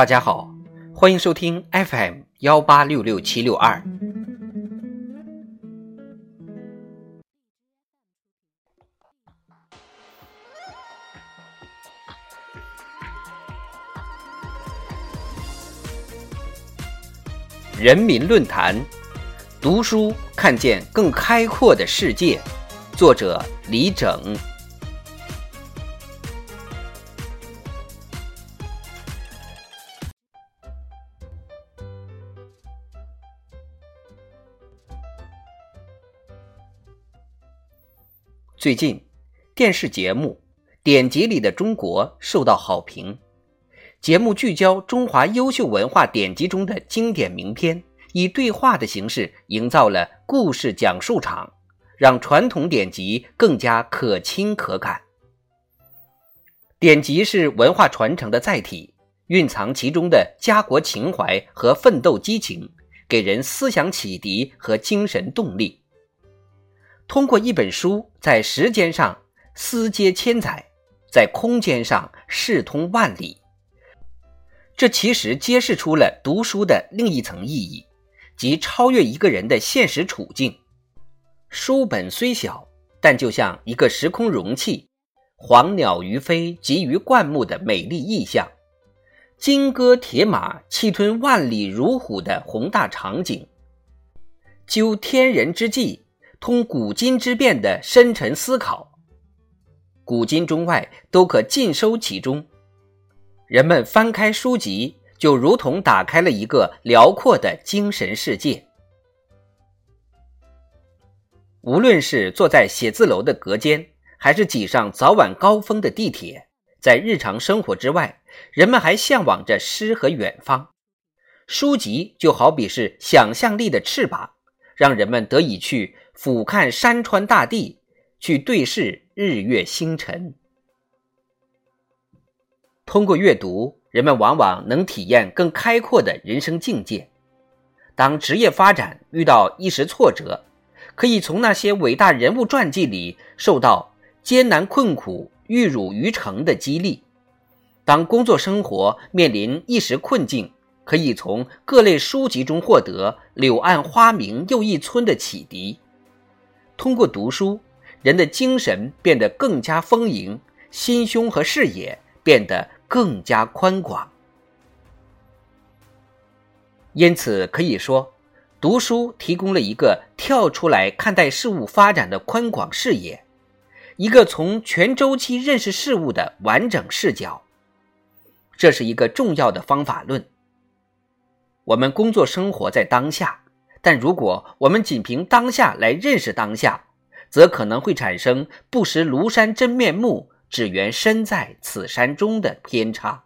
大家好，欢迎收听 FM 幺八六六七六二。人民论坛，读书看见更开阔的世界。作者李整。最近，电视节目《典籍里的中国》受到好评。节目聚焦中华优秀文化典籍中的经典名篇，以对话的形式营造了故事讲述场，让传统典籍更加可亲可感。典籍是文化传承的载体，蕴藏其中的家国情怀和奋斗激情，给人思想启迪和精神动力。通过一本书，在时间上思接千载，在空间上视通万里，这其实揭示出了读书的另一层意义，即超越一个人的现实处境。书本虽小，但就像一个时空容器，黄鸟于飞、集于灌木的美丽意象，金戈铁马、气吞万里如虎的宏大场景，究天人之际。通古今之变的深沉思考，古今中外都可尽收其中。人们翻开书籍，就如同打开了一个辽阔的精神世界。无论是坐在写字楼的隔间，还是挤上早晚高峰的地铁，在日常生活之外，人们还向往着诗和远方。书籍就好比是想象力的翅膀，让人们得以去。俯瞰山川大地，去对视日月星辰。通过阅读，人们往往能体验更开阔的人生境界。当职业发展遇到一时挫折，可以从那些伟大人物传记里受到艰难困苦、玉汝于成的激励；当工作生活面临一时困境，可以从各类书籍中获得“柳暗花明又一村”的启迪。通过读书，人的精神变得更加丰盈，心胸和视野变得更加宽广。因此，可以说，读书提供了一个跳出来看待事物发展的宽广视野，一个从全周期认识事物的完整视角。这是一个重要的方法论。我们工作生活在当下。但如果我们仅凭当下来认识当下，则可能会产生“不识庐山真面目，只缘身在此山中”的偏差。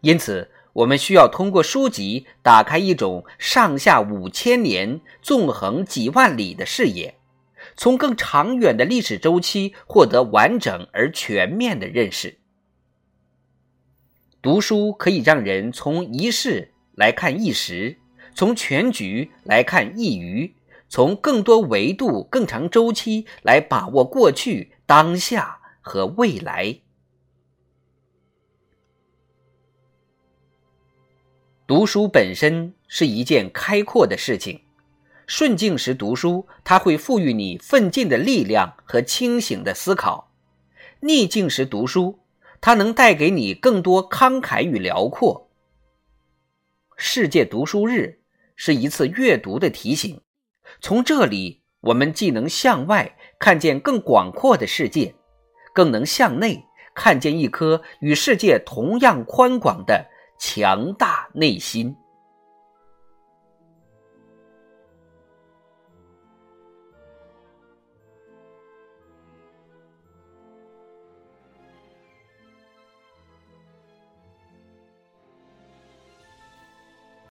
因此，我们需要通过书籍打开一种上下五千年、纵横几万里的视野，从更长远的历史周期获得完整而全面的认识。读书可以让人从一世来看一时。从全局来看一隅，从更多维度、更长周期来把握过去、当下和未来。读书本身是一件开阔的事情，顺境时读书，它会赋予你奋进的力量和清醒的思考；逆境时读书，它能带给你更多慷慨与辽阔。世界读书日。是一次阅读的提醒，从这里我们既能向外看见更广阔的世界，更能向内看见一颗与世界同样宽广的强大内心。